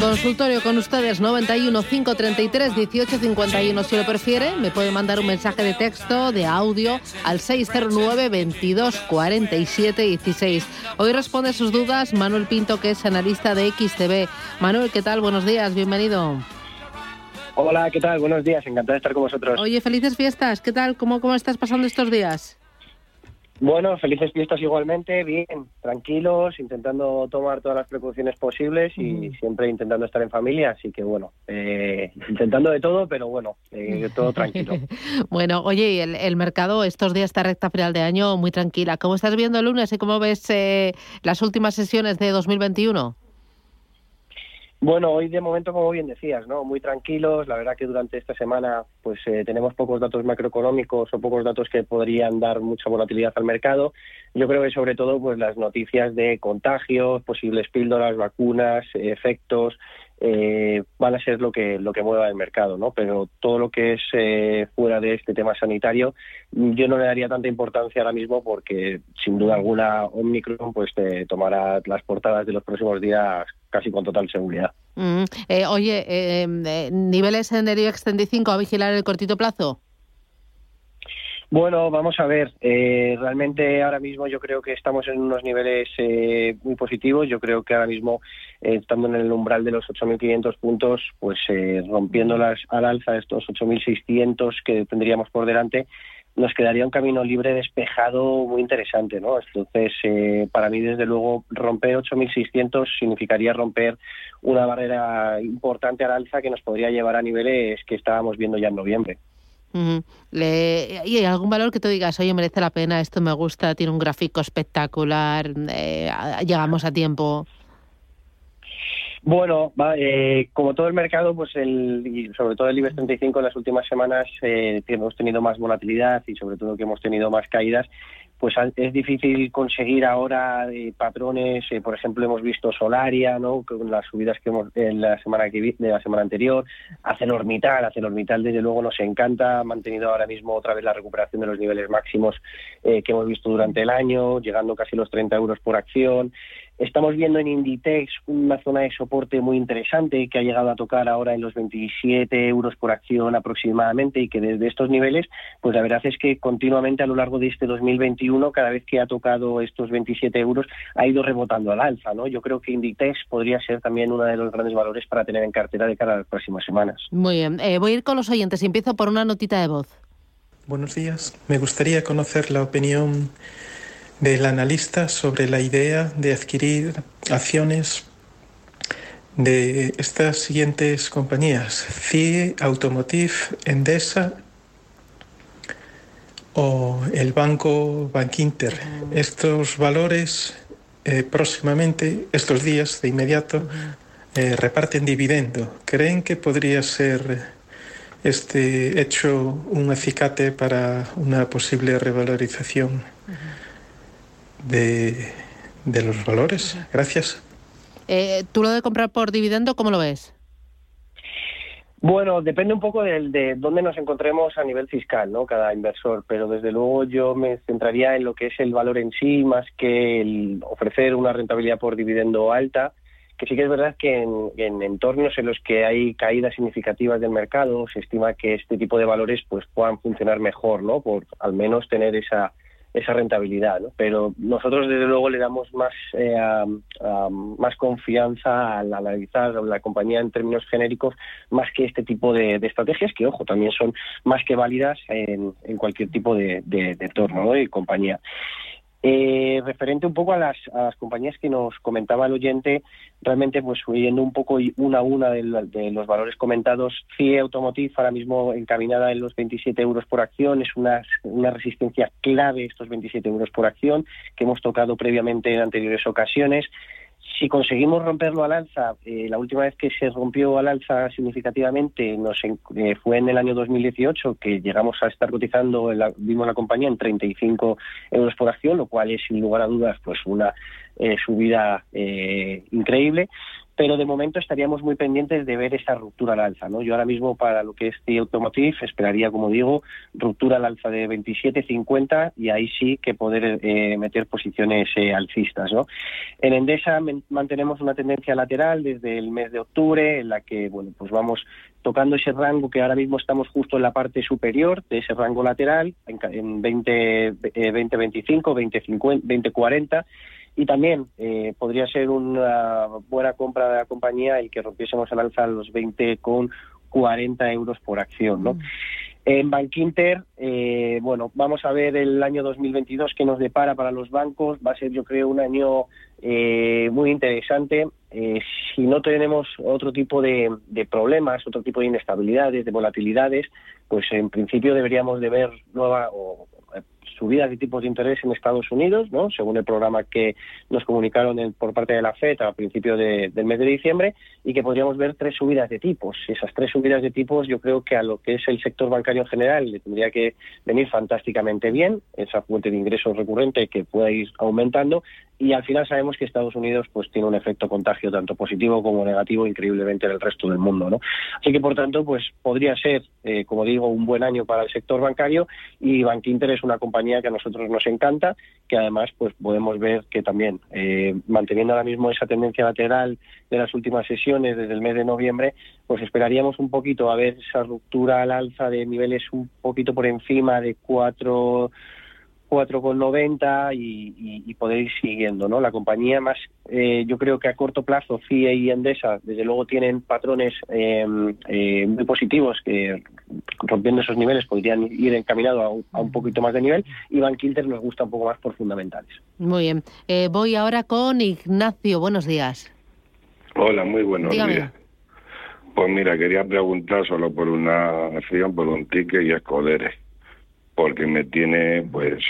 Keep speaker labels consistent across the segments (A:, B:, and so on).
A: Consultorio con ustedes 91 533 1851. Si lo prefiere, me puede mandar un mensaje de texto, de audio al 609 22 47 16. Hoy responde sus dudas Manuel Pinto, que es analista de XTV. Manuel, ¿qué tal? Buenos días, bienvenido.
B: Hola, ¿qué tal? Buenos días, encantado de estar con vosotros.
A: Oye, felices fiestas. ¿Qué tal? ¿Cómo, cómo estás pasando estos días?
B: Bueno, felices fiestas igualmente, bien, tranquilos, intentando tomar todas las precauciones posibles y siempre intentando estar en familia, así que bueno, eh, intentando de todo, pero bueno, eh, todo tranquilo.
A: bueno, oye, y el, el, mercado estos días, esta recta final de año, muy tranquila. ¿Cómo estás viendo el lunes y cómo ves eh, las últimas sesiones de 2021?
B: Bueno, hoy de momento, como bien decías, ¿no? Muy tranquilos. La verdad que durante esta semana, pues eh, tenemos pocos datos macroeconómicos o pocos datos que podrían dar mucha volatilidad al mercado. Yo creo que sobre todo, pues las noticias de contagios, posibles píldoras, vacunas, efectos, eh, van a ser lo que lo que mueva el mercado, ¿no? Pero todo lo que es eh, fuera de este tema sanitario, yo no le daría tanta importancia ahora mismo porque sin duda alguna Omicron pues te tomará las portadas de los próximos días casi con total seguridad.
A: Mm, eh, oye, eh, niveles en el IBEX 35 a vigilar en el cortito plazo.
B: Bueno, vamos a ver. Eh, realmente ahora mismo yo creo que estamos en unos niveles eh, muy positivos. Yo creo que ahora mismo, eh, estando en el umbral de los 8.500 puntos, pues eh, rompiéndolas al alza estos 8.600 que tendríamos por delante, nos quedaría un camino libre despejado muy interesante, ¿no? Entonces, eh, para mí, desde luego, romper 8.600 significaría romper una barrera importante al alza que nos podría llevar a niveles que estábamos viendo ya en noviembre.
A: Le, ¿Y algún valor que tú digas, oye, merece la pena, esto me gusta, tiene un gráfico espectacular, eh, llegamos a tiempo?
B: Bueno, eh, como todo el mercado, pues el, y sobre todo el IBEX 35 en las últimas semanas eh, hemos tenido más volatilidad y sobre todo que hemos tenido más caídas, pues es difícil conseguir ahora eh, patrones, eh, por ejemplo hemos visto Solaria, ¿no? con las subidas que hemos en la semana que de la semana anterior, ArcelorMittal, ArcelorMittal desde luego nos encanta, ha mantenido ahora mismo otra vez la recuperación de los niveles máximos eh, que hemos visto durante el año, llegando casi los 30 euros por acción. Estamos viendo en Inditex una zona de soporte muy interesante que ha llegado a tocar ahora en los 27 euros por acción aproximadamente y que desde estos niveles, pues la verdad es que continuamente a lo largo de este 2021, cada vez que ha tocado estos 27 euros, ha ido rebotando al alza, ¿no? Yo creo que Inditex podría ser también uno de los grandes valores para tener en cartera de cara a las próximas semanas.
A: Muy bien, eh, voy a ir con los oyentes. Empiezo por una notita de voz.
C: Buenos días. Me gustaría conocer la opinión del analista sobre la idea de adquirir acciones de estas siguientes compañías, CIE, Automotive, Endesa o el banco Bankinter. Estos valores eh, próximamente, estos días de inmediato, eh, reparten dividendo. ¿Creen que podría ser este hecho un acicate para una posible revalorización? De, de los valores. Gracias.
A: Eh, ¿Tú lo de comprar por dividendo, cómo lo ves?
B: Bueno, depende un poco de, de, dónde nos encontremos a nivel fiscal, ¿no? Cada inversor, pero desde luego yo me centraría en lo que es el valor en sí, más que el ofrecer una rentabilidad por dividendo alta, que sí que es verdad que en, en entornos en los que hay caídas significativas del mercado, se estima que este tipo de valores pues puedan funcionar mejor, ¿no? Por al menos tener esa esa rentabilidad. ¿no? Pero nosotros, desde luego, le damos más, eh, más confianza al analizar la compañía en términos genéricos, más que este tipo de, estrategias, que, ojo, también son más que válidas en, cualquier tipo de, de, entorno y compañía. Eh, referente un poco a las, compañías que nos comentaba el oyente, realmente pues yendo un poco una a una de, los valores comentados, CIE Automotive ahora mismo encaminada en los 27 euros por acción, es una, una resistencia clave estos 27 euros por acción que hemos tocado previamente en anteriores ocasiones si conseguimos romperlo al alza, eh, la última vez que se rompió al alza significativamente nos eh, fue en el año 2018, que llegamos a estar cotizando, la, vimos la compañía en 35 euros por acción, lo cual es sin lugar a dudas pues una eh, subida increíble pero de momento estaríamos muy pendientes de ver esa ruptura al alza. ¿no? Yo ahora mismo para lo que es The Automotive esperaría, como digo, ruptura al alza de 27.50 y ahí sí que poder eh, meter posiciones eh, alcistas. ¿no? En Endesa mantenemos una tendencia lateral desde el mes de octubre en la que bueno pues vamos tocando ese rango que ahora mismo estamos justo en la parte superior de ese rango lateral en, 20, 2025, 2050, 2040 y también eh, podría ser una buena compra de la compañía el que rompiésemos el alza a los 20 con 40 euros por acción, ¿no? Mm. En Bankinter, eh, bueno, vamos a ver el año 2022 que nos depara para los bancos. Va a ser, yo creo, un año eh, muy interesante. Eh, si no tenemos otro tipo de, de, problemas, otro tipo de inestabilidades, de volatilidades, pues en principio deberíamos de ver nueva o subidas de tipos de interés en Estados Unidos, ¿no? según el programa que nos comunicaron por parte de la FED a principios del mes de diciembre, y que podríamos ver tres subidas de tipos. Esas tres subidas de tipos yo creo que a lo que es el sector bancario en general le tendría que venir fantásticamente bien, esa fuente de ingresos recurrente que pueda ir aumentando, y al final sabemos que Estados Unidos pues tiene un efecto contagio tanto positivo como negativo increíblemente en el resto del mundo no así que por tanto pues podría ser eh, como digo un buen año para el sector bancario y Bankinter es una compañía que a nosotros nos encanta que además pues podemos ver que también eh, manteniendo ahora mismo esa tendencia lateral de las últimas sesiones desde el mes de noviembre pues esperaríamos un poquito a ver esa ruptura al alza de niveles un poquito por encima de cuatro 4,90 y, y, poder ir siguiendo, ¿no? La compañía más, eh, yo creo que a corto plazo, CIE y Endesa, desde luego tienen patrones em, eh, muy positivos que rompiendo esos niveles podrían ir encaminados a, a, un poquito más de nivel y Bankinter nos gusta un poco más por fundamentales.
A: Muy bien. Eh, voy ahora con Ignacio. Buenos días.
D: Hola, muy buenos días. Pues mira, quería preguntar solo por una acción, por un ticket y escoderes porque me tiene, pues,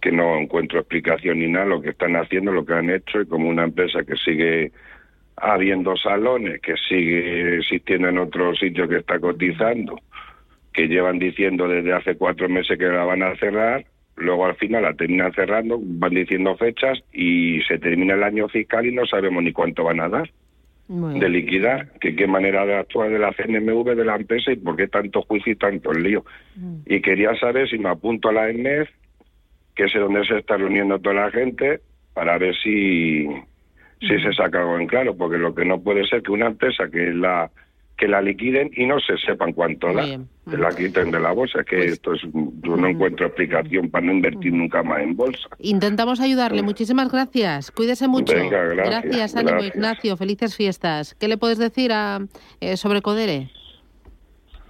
D: que no encuentro explicación ni nada lo que están haciendo, lo que han hecho, y como una empresa que sigue habiendo salones, que sigue existiendo en otro sitio que está cotizando, que llevan diciendo desde hace cuatro meses que la van a cerrar, luego al final la terminan cerrando, van diciendo fechas y se termina el año fiscal y no sabemos ni cuánto van a dar de liquidar, que qué manera de actuar de la CNMV de la empresa y por qué tanto juicio y tanto lío. Mm. Y quería saber si me apunto a la ENEF, que es donde se está reuniendo toda la gente, para ver si, si mm. se saca algo en claro, porque lo que no puede ser que una empresa que la que la liquiden y no se sepan cuánto da, que la quiten de la bolsa, que pues esto es, yo no encuentro explicación para no invertir nunca más en bolsa.
A: Intentamos ayudarle, muchísimas gracias, cuídese mucho.
D: gracias,
A: gracias, ánimo Ignacio, felices fiestas. ¿Qué le puedes decir a, eh, sobre Codere?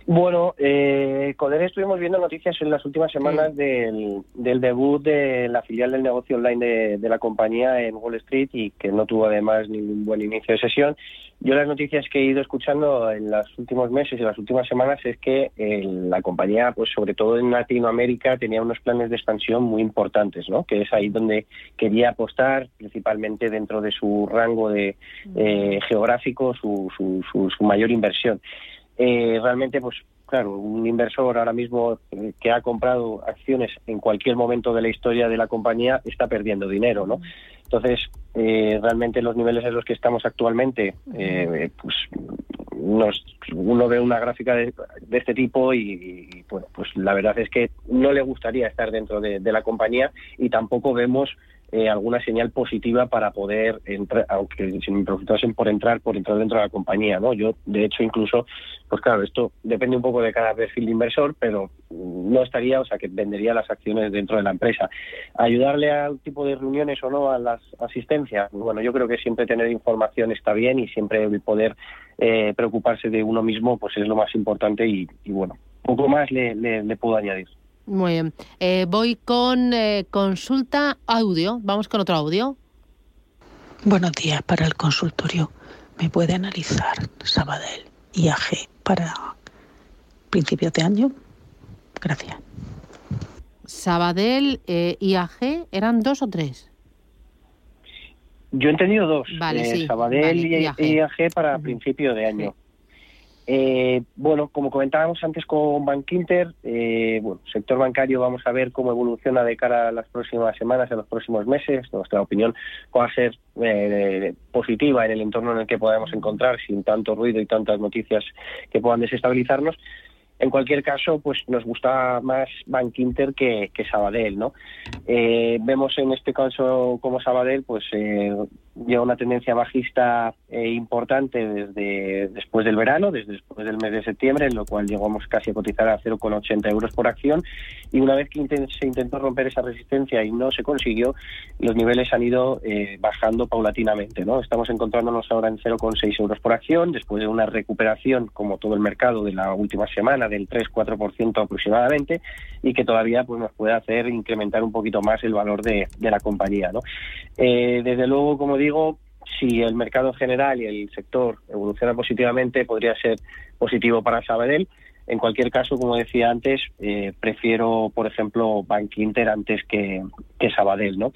B: Bueno, eh, Codere estuvimos viendo noticias en las últimas semanas del, del, debut de la filial del negocio online de, de, la compañía en Wall Street y que no tuvo además ningún buen inicio de sesión. Yo las noticias que he ido escuchando en los últimos meses y las últimas semanas es que eh, la compañía, pues sobre todo en Latinoamérica, tenía unos planes de expansión muy importantes, ¿no? Que es ahí donde quería apostar, principalmente dentro de su rango de eh, geográfico, su, su, su, su mayor inversión eh, realmente, pues claro, un inversor ahora mismo eh, que ha comprado acciones en cualquier momento de la historia de la compañía está perdiendo dinero, ¿no? Entonces, eh, realmente los niveles en los que estamos actualmente, eh, pues nos, uno ve una gráfica de, este tipo y, bueno, pues la verdad es que no le gustaría estar dentro de, la compañía y tampoco vemos eh, alguna señal positiva para poder entrar, aunque si me preguntasen por entrar, por entrar dentro de la compañía, ¿no? Yo, de hecho, incluso, pues claro, esto depende un poco de cada perfil de inversor, pero no estaría, o sea, que vendería las acciones dentro de la empresa. Ayudarle al tipo de reuniones o no a las asistencias, bueno, yo creo que siempre tener información está bien y siempre poder eh, preocuparse de uno mismo, pues es lo más importante y, bueno, poco más le puedo añadir.
A: Muy bien. Eh, voy con eh, consulta audio. Vamos con otro audio.
E: Buenos días para el consultorio. ¿Me puede analizar Sabadell IAG para principios de año? Gracias.
A: Sabadell eh, IAG, ¿eran dos o tres?
B: Yo he entendido dos.
A: Vale, sí.
B: Sabadell y IAG, para principio de año. Eh, bueno, como comentábamos antes con Bankinter, eh, bueno, sector bancario vamos a ver cómo evoluciona de cara a las próximas semanas, a los próximos meses. Nuestra opinión va a ser eh, positiva en el entorno en el que podamos encontrar, sin tanto ruido y tantas noticias que puedan desestabilizarnos. En cualquier caso, pues nos gusta más Bank Inter que, Sabadell, ¿no? Eh, vemos en este caso como Sabadell, pues eh, lleva una tendencia bajista eh, importante desde después del verano, desde después del mes de septiembre, en lo cual llegamos casi a cotizar a 0,80 euros por acción. Y una vez que se intentó romper esa resistencia y no se consiguió, los niveles han ido bajando paulatinamente, ¿no? Estamos encontrándonos ahora en 0,6 euros por acción, después de una recuperación, como todo el mercado, de la última semana del 3-4% aproximadamente y que todavía pues nos puede hacer incrementar un poquito más el valor de, la compañía. ¿no? Eh, desde luego, como digo, si el mercado general y el sector evoluciona positivamente, podría ser positivo para Sabadell. En cualquier caso, como decía antes, eh, prefiero, por ejemplo, Bank Inter antes que, que Sabadell, ¿no?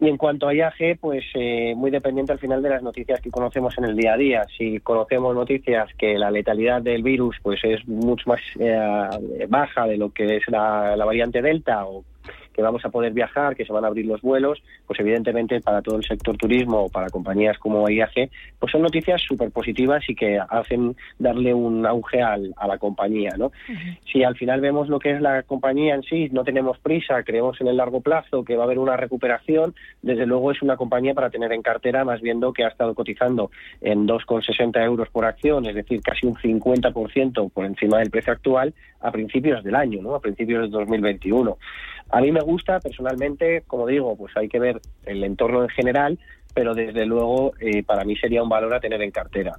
B: Y en cuanto a IAG, pues eh, muy dependiente al final de las noticias que conocemos en el día a día. Si conocemos noticias que la letalidad del virus pues es mucho más eh, baja de lo que es la, la variante Delta o que vamos a poder viajar, que se van a abrir los vuelos, pues evidentemente para todo el sector turismo o para compañías como IAG, pues son noticias súper positivas y que hacen darle un auge al, a la compañía, ¿no? Si al final vemos lo que es la compañía en sí, no tenemos prisa, creemos en el largo plazo que va a haber una recuperación, desde luego es una compañía para tener en cartera, más viendo que ha estado cotizando en 2,60 euros por acción, es decir, casi un 50% por encima del precio actual a principios del año, ¿no? A principios de 2021. A mí me gusta personalmente, como digo, pues hay que ver el entorno en general, pero desde luego eh, para mí sería un valor a tener en cartera.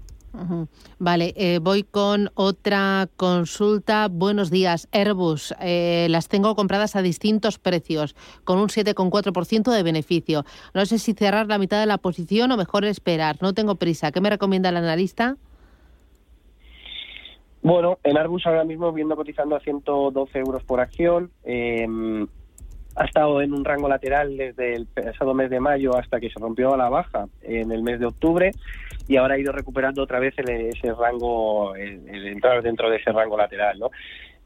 A: Vale, eh, voy con otra consulta. Buenos días, Airbus. Eh, las tengo compradas a distintos precios, con un 7,4% de beneficio. No sé si cerrar la mitad de la posición o mejor esperar. No tengo prisa. ¿Qué me recomienda el analista?
B: Bueno, en Airbus ahora mismo viendo cotizando a 112 euros por acción. Eh, ha estado en un rango lateral desde el pasado mes de mayo hasta que se rompió a la baja en el mes de octubre y ahora ha ido recuperando otra vez ese rango, el, entrar dentro de ese rango lateral, ¿no?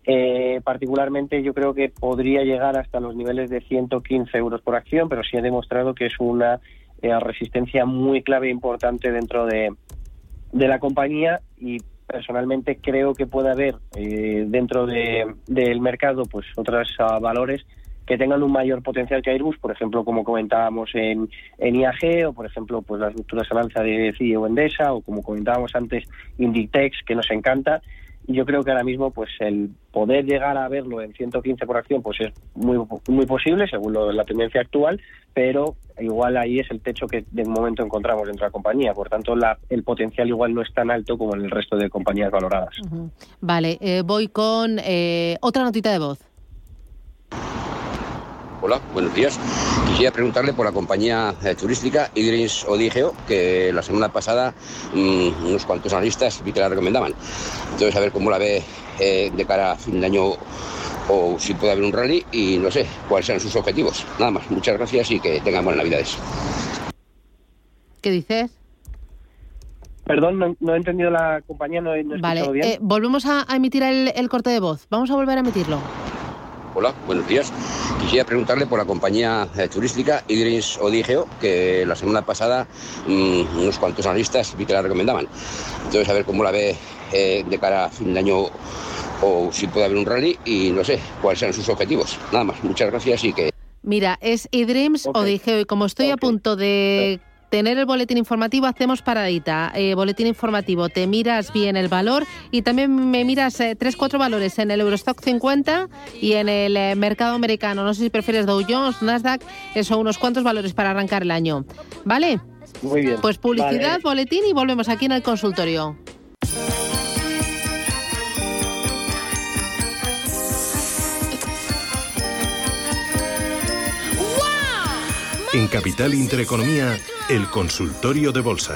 B: Eh, particularmente yo creo que podría llegar hasta los niveles de 115 euros por acción, pero sí ha demostrado que es una eh, resistencia muy clave e importante dentro de, de la compañía y personalmente creo que puede haber eh, dentro de, del mercado pues otros ah, valores que tengan un mayor potencial que Airbus, por ejemplo, como comentábamos en, en IAG, o por ejemplo, pues las rupturas al alza de CIE o Endesa, o como comentábamos antes, Inditex, que nos encanta. Yo creo que ahora mismo, pues el poder llegar a verlo en 115 por acción, pues es muy, muy posible, según la tendencia actual, pero igual ahí es el techo que de momento encontramos dentro de la compañía. Por tanto, la, el potencial igual no es tan alto como en el resto de compañías valoradas.
A: Vale, eh, voy con eh, otra notita de voz.
F: Hola, buenos días. Quisiera preguntarle por la compañía eh, turística Idris Odigeo, que la semana pasada mm, unos cuantos analistas vi que la recomendaban. Entonces, a ver cómo la ve eh, de cara a fin de año o si puede haber un rally y no sé cuáles sean sus objetivos. Nada más, muchas gracias y que tengan buenas navidades.
A: ¿Qué dices?
B: Perdón, no, he entendido la compañía, no, he
A: vale,
B: bien.
A: Eh, volvemos a, emitir el corte de voz. Vamos a volver a emitirlo.
F: Hola, buenos días. Quisiera preguntarle por la compañía eh, turística Idris Odigeo, que la semana pasada mm, unos cuantos analistas vi que la recomendaban. Entonces, a ver cómo la ve eh, de cara a fin de año o si puede haber un rally y no sé cuáles sean sus objetivos. Nada más, muchas gracias y que...
A: Mira, es eDreams o dije hoy, como estoy a punto de tener el boletín informativo, hacemos paradita. Eh, boletín informativo, te miras bien el valor y también me miras eh, tres, cuatro valores en el Eurostock 50 y en el eh, mercado americano. No sé si prefieres Dow Jones, Nasdaq, eso, unos cuantos valores para arrancar el año. ¿Vale?
B: Muy bien.
A: Pues publicidad, boletín y volvemos aquí en el consultorio.
G: En Capital Intereconomía, el consultorio de bolsa.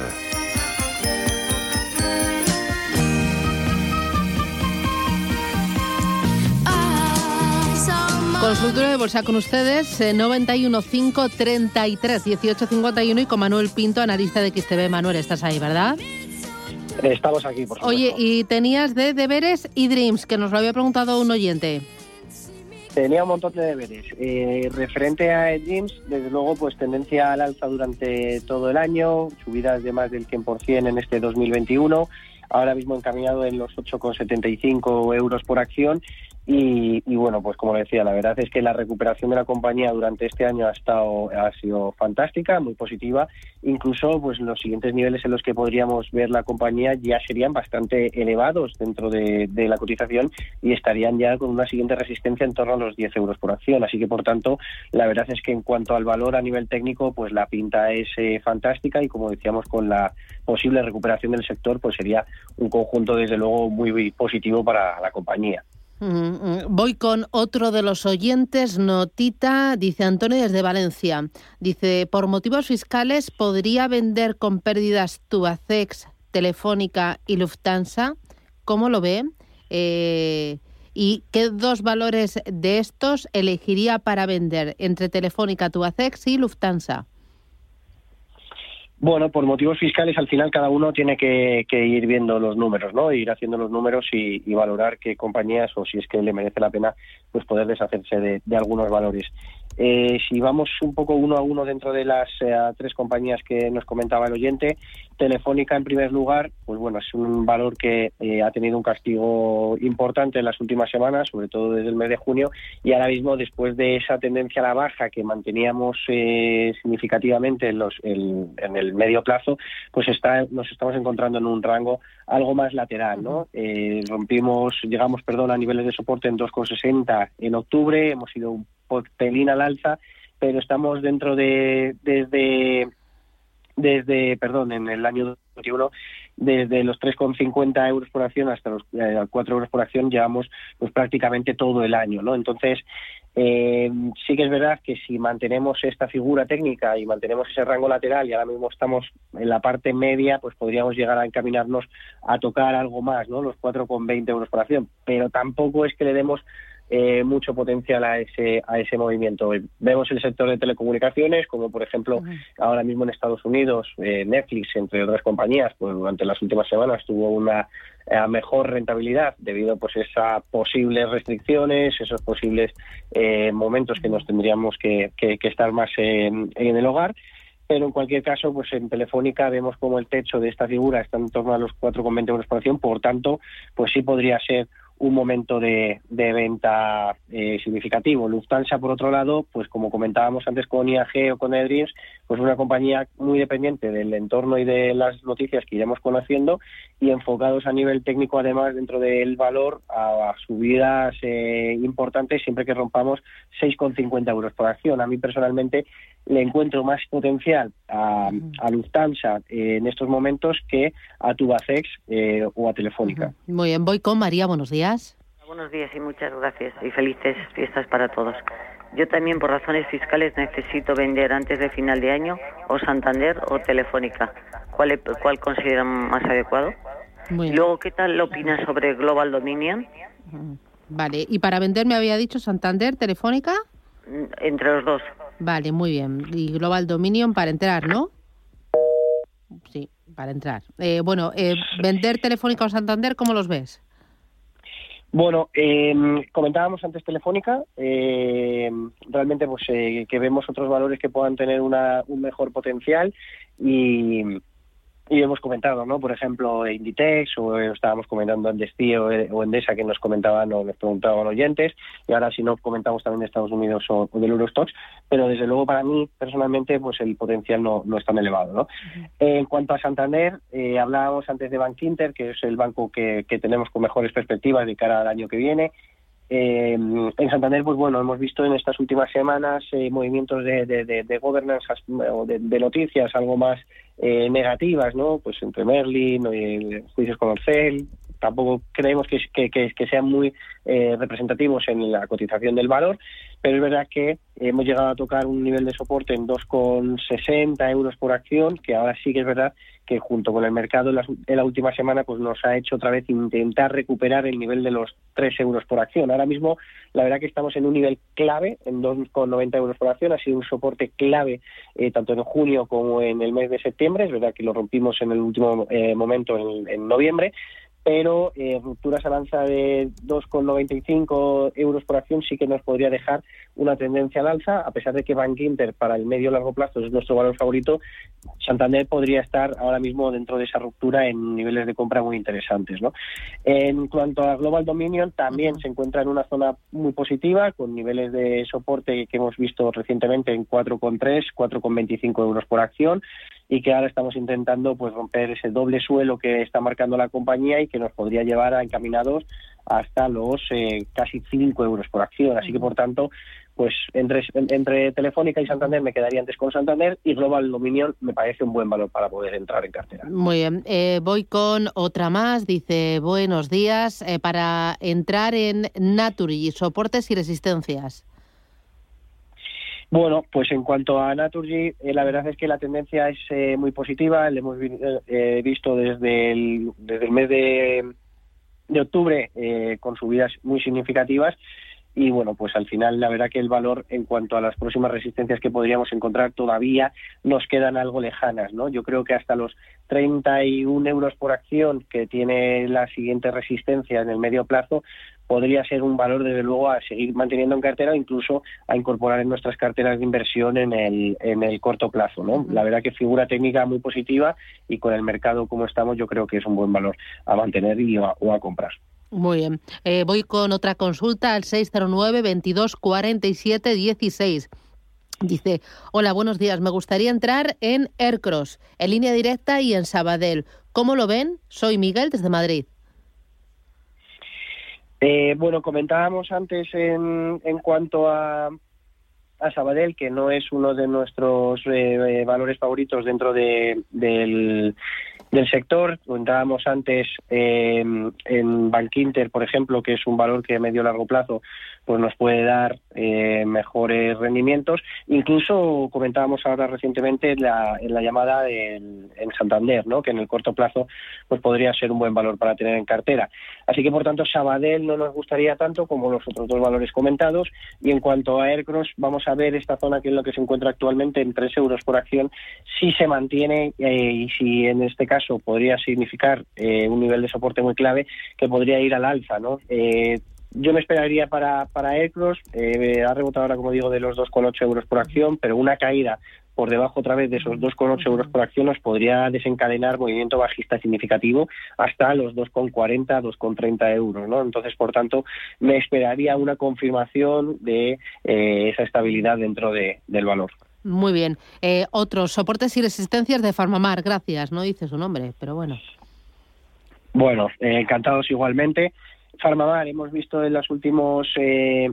A: Consultorio de bolsa con ustedes, 915 33 1851 y con Manuel Pinto, analista de XTB. Manuel, estás ahí, ¿verdad?
B: Estamos aquí, por supuesto.
A: Oye, y tenías de deberes y dreams, que nos lo había preguntado un oyente.
B: Tenía un montón de deberes. Eh, referente a Dreams, desde luego, pues tendencia al alza durante todo el año, subidas de más del 100% en este 2021, ahora mismo encaminado en los 8,75 euros por acción y, bueno, pues como decía, la verdad es que la recuperación de la compañía durante este año ha estado ha sido fantástica, muy positiva. Incluso, pues los siguientes niveles en los que podríamos ver la compañía ya serían bastante elevados dentro de, la cotización y estarían ya con una siguiente resistencia en torno a los 10 euros por acción. Así que, por tanto, la verdad es que en cuanto al valor a nivel técnico, pues la pinta es eh, fantástica y como decíamos, con la posible recuperación del sector, pues sería un conjunto desde luego muy positivo para la compañía.
A: Voy con otro de los oyentes, notita, dice Antonio desde Valencia. Dice, por motivos fiscales, ¿podría vender con pérdidas Tubacex, Telefónica y Lufthansa? ¿Cómo lo ve? Eh, ¿Y qué dos valores de estos elegiría para vender entre Telefónica, Tubacex y Lufthansa?
B: Bueno, por motivos fiscales al final cada uno tiene que, ir viendo los números, ¿no? Ir haciendo los números y, valorar qué compañías o si es que le merece la pena pues poder deshacerse de algunos valores. Eh, si vamos un poco uno a uno dentro de las eh, tres compañías que nos comentaba el oyente, Telefónica en primer lugar, pues bueno, es un valor que eh, ha tenido un castigo importante en las últimas semanas, sobre todo desde el mes de junio, y ahora mismo después de esa tendencia a la baja que manteníamos significativamente en, los, en, el medio plazo, pues está, nos estamos encontrando en un rango algo más lateral, ¿no? rompimos, llegamos, perdón, a niveles de soporte en 2,60 en octubre, hemos ido un pelín al alza, pero estamos dentro de desde desde perdón en el año 2021 desde los 3,50 euros por acción hasta los 4 eh, euros por acción llevamos pues prácticamente todo el año no entonces eh, sí que es verdad que si mantenemos esta figura técnica y mantenemos ese rango lateral y ahora mismo estamos en la parte media, pues podríamos llegar a encaminarnos a tocar algo más, ¿no? Los 4,20 euros por acción. Pero tampoco es que le demos eh, mucho potencial a ese, a ese movimiento. Vemos el sector de telecomunicaciones, como por ejemplo ahora mismo en Estados Unidos, eh, Netflix, entre otras compañías, pues durante las últimas semanas tuvo una eh, mejor rentabilidad debido pues a posibles restricciones, esos posibles momentos que nos tendríamos que, estar más en, en el hogar. Pero en cualquier caso, pues en Telefónica vemos como el techo de esta figura está en torno a los 4,20 euros por acción, por tanto, pues sí podría ser un momento de, venta eh, significativo. Lufthansa, por otro lado, pues como comentábamos antes con IAG o con Edreams, pues una compañía muy dependiente del entorno y de las noticias que iremos conociendo y enfocados a nivel técnico, además, dentro del valor a, subidas eh, importantes siempre que rompamos 6,50 euros por acción. A mí personalmente le encuentro más potencial a, a Lufthansa eh, en estos momentos que a Tubacex eh, o a Telefónica.
A: Muy bien, voy con María, buenos días.
H: Buenos días y muchas gracias y felices fiestas para todos. Yo también por razones fiscales necesito vender antes de final de año o Santander o Telefónica. ¿Cuál, cuál consideran más adecuado? Luego, ¿qué tal opinas sobre Global Dominion?
A: Vale, y para vender me había dicho Santander, Telefónica.
H: Mm, entre los dos.
A: Vale, muy bien. Y Global Dominion para entrar, ¿no? Sí, para entrar. Eh, bueno, eh, vender Telefónica o Santander, ¿cómo los ves?
B: Bueno, em, comentábamos antes Telefónica, em, realmente pues eh, que vemos otros valores que puedan tener una, un mejor potencial y, y hemos comentado, ¿no? Por ejemplo, Inditex, o estábamos comentando en Destío o Endesa que nos comentaban o nos preguntaban oyentes, y ahora si no comentamos también de Estados Unidos o, del Eurostox, pero desde luego para mí, personalmente, pues el potencial no, no es tan elevado, ¿no? en cuanto a Santander, eh, hablábamos antes de Bank Inter, que es el banco que, que tenemos con mejores perspectivas de cara al año que viene, eh, en Santander, pues bueno, hemos visto en estas últimas semanas eh, movimientos de, de, de, governance o de, noticias algo más eh, negativas, ¿no? Pues entre Merlin, y juicios con Orcel, tampoco creemos que, que, que, sean muy eh, representativos en la cotización del valor, pero es verdad que hemos llegado a tocar un nivel de soporte en 2,60 euros por acción, que ahora sí que es verdad que junto con el mercado en la, última semana pues nos ha hecho otra vez intentar recuperar el nivel de los 3 euros por acción. Ahora mismo la verdad que estamos en un nivel clave, en 2,90 euros por acción, ha sido un soporte clave eh, tanto en junio como en el mes de septiembre, es verdad que lo rompimos en el último eh, momento en noviembre, pero eh, rupturas al alza de 2,95 euros por acción sí que nos podría dejar una tendencia al alza, a pesar de que Bank Inter para el medio largo plazo es nuestro valor favorito, Santander podría estar ahora mismo dentro de esa ruptura en niveles de compra muy interesantes. ¿no? En cuanto a Global Dominion, también se encuentra en una zona muy positiva, con niveles de soporte que hemos visto recientemente en 4,3, 4,25 euros por acción y que ahora estamos intentando pues romper ese doble suelo que está marcando la compañía y que nos podría llevar a encaminados hasta los eh, casi 5 euros por acción. Así que, por tanto, pues entre, entre Telefónica y Santander me quedaría antes con Santander y Global Dominion me parece un buen valor para poder entrar en cartera.
A: Muy bien, eh, voy con otra más, dice buenos días, eh, para entrar en Naturgy, soportes y resistencias.
B: Bueno, pues en cuanto a Naturgy, eh, la verdad es que la tendencia es eh, muy positiva. Le hemos visto desde el, desde el mes de, de octubre con subidas muy significativas. Y bueno, pues al final la verdad que el valor en cuanto a las próximas resistencias que podríamos encontrar todavía nos quedan algo lejanas, ¿no? Yo creo que hasta los 31 euros por acción que tiene la siguiente resistencia en el medio plazo, podría ser un valor, desde luego, a seguir manteniendo en cartera o incluso a incorporar en nuestras carteras de inversión en el, en el corto plazo. ¿no? La verdad que figura técnica muy positiva y con el mercado como estamos yo creo que es un buen valor a mantener y o a comprar.
A: Muy bien. Eh, voy con otra consulta al 609 22 47 16. Dice, hola, buenos días. Me gustaría entrar en Aircross, en línea directa y en Sabadell. ¿Cómo lo ven? Soy Miguel desde Madrid.
B: Eh, bueno, comentábamos antes en, en cuanto a, a Sabadell, que no es uno de nuestros eh, valores favoritos dentro de, del, del sector. Comentábamos antes eh, en Bankinter, por ejemplo, que es un valor que a medio largo plazo pues nos puede dar eh, mejores rendimientos. Incluso comentábamos ahora recientemente en la, en la llamada en, Santander, ¿no? que en el corto plazo pues podría ser un buen valor para tener en cartera. Así que, por tanto, Sabadell no nos gustaría tanto como los otros dos valores comentados. Y en cuanto a Aircross, vamos a ver esta zona que es lo que se encuentra actualmente en 3 euros por acción, si se mantiene eh, y si en este caso podría significar eh, un nivel de soporte muy clave que podría ir al alza. ¿no? Yo me esperaría para, para Aircross, eh, ha rebotado ahora, como digo, de los 2,8 euros por acción, pero una caída por debajo otra vez de esos 2,8 euros por acción nos podría desencadenar movimiento bajista significativo hasta los 2,40, 2,30 euros. ¿no? Entonces, por tanto, me esperaría una confirmación de eh, esa estabilidad dentro de, del valor.
A: Muy bien. Eh, otros soportes y resistencias de Farmamar, gracias. No dice su nombre, pero bueno.
B: Bueno, eh, encantados igualmente. Farmamar hemos visto en los últimos eh,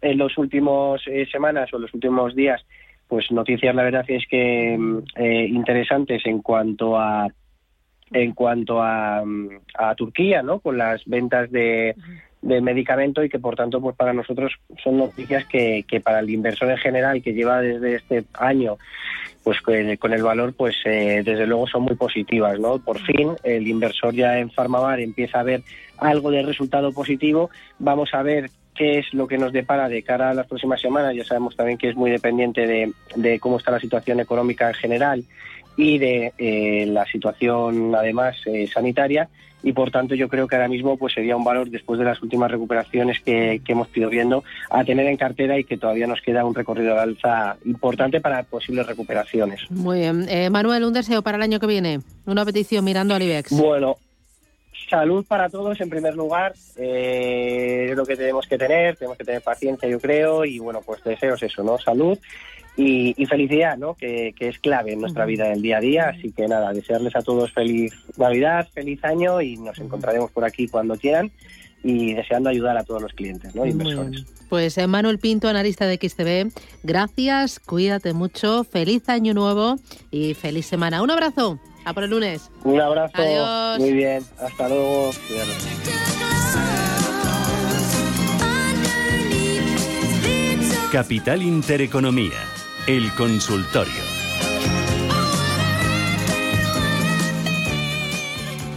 B: en los últimos eh, semanas o los últimos días pues noticias la verdad es que mm, eh, interesantes en cuanto a en cuanto a, mm, a Turquía no con las ventas de del medicamento y que por tanto pues para nosotros son noticias que, que para el inversor en general que lleva desde este año pues con el valor pues eh, desde luego son muy positivas no por fin el inversor ya en Farmamar empieza a ver algo de resultado positivo. Vamos a ver qué es lo que nos depara de cara a las próximas semanas. Ya sabemos también que es muy dependiente de, de cómo está la situación económica en general y de eh, la situación además eh, sanitaria y por tanto yo creo que ahora mismo pues sería un valor después de las últimas recuperaciones que, hemos ido viendo a tener en cartera y que todavía nos queda un recorrido de alza importante para posibles recuperaciones.
A: Muy bien. Eh, Manuel, un deseo para el año que viene, una petición mirando al IBEX.
B: Bueno, salud para todos en primer lugar, eh, es lo que tenemos que tener, tenemos que tener paciencia yo creo y bueno, pues deseos eso, ¿no? Salud y, felicidad, ¿no? Que, es clave en nuestra vida del día a día. Así que nada, desearles a todos feliz Navidad, feliz año y nos encontraremos por aquí cuando quieran y deseando ayudar a todos los clientes, ¿no? Inversores.
A: Pues eh, Manuel Pinto, analista de XTV, gracias, cuídate mucho, feliz año nuevo y feliz semana. Un abrazo, a por el lunes.
B: Un abrazo. Muy bien, hasta luego.
G: Capital Intereconomía el consultorio.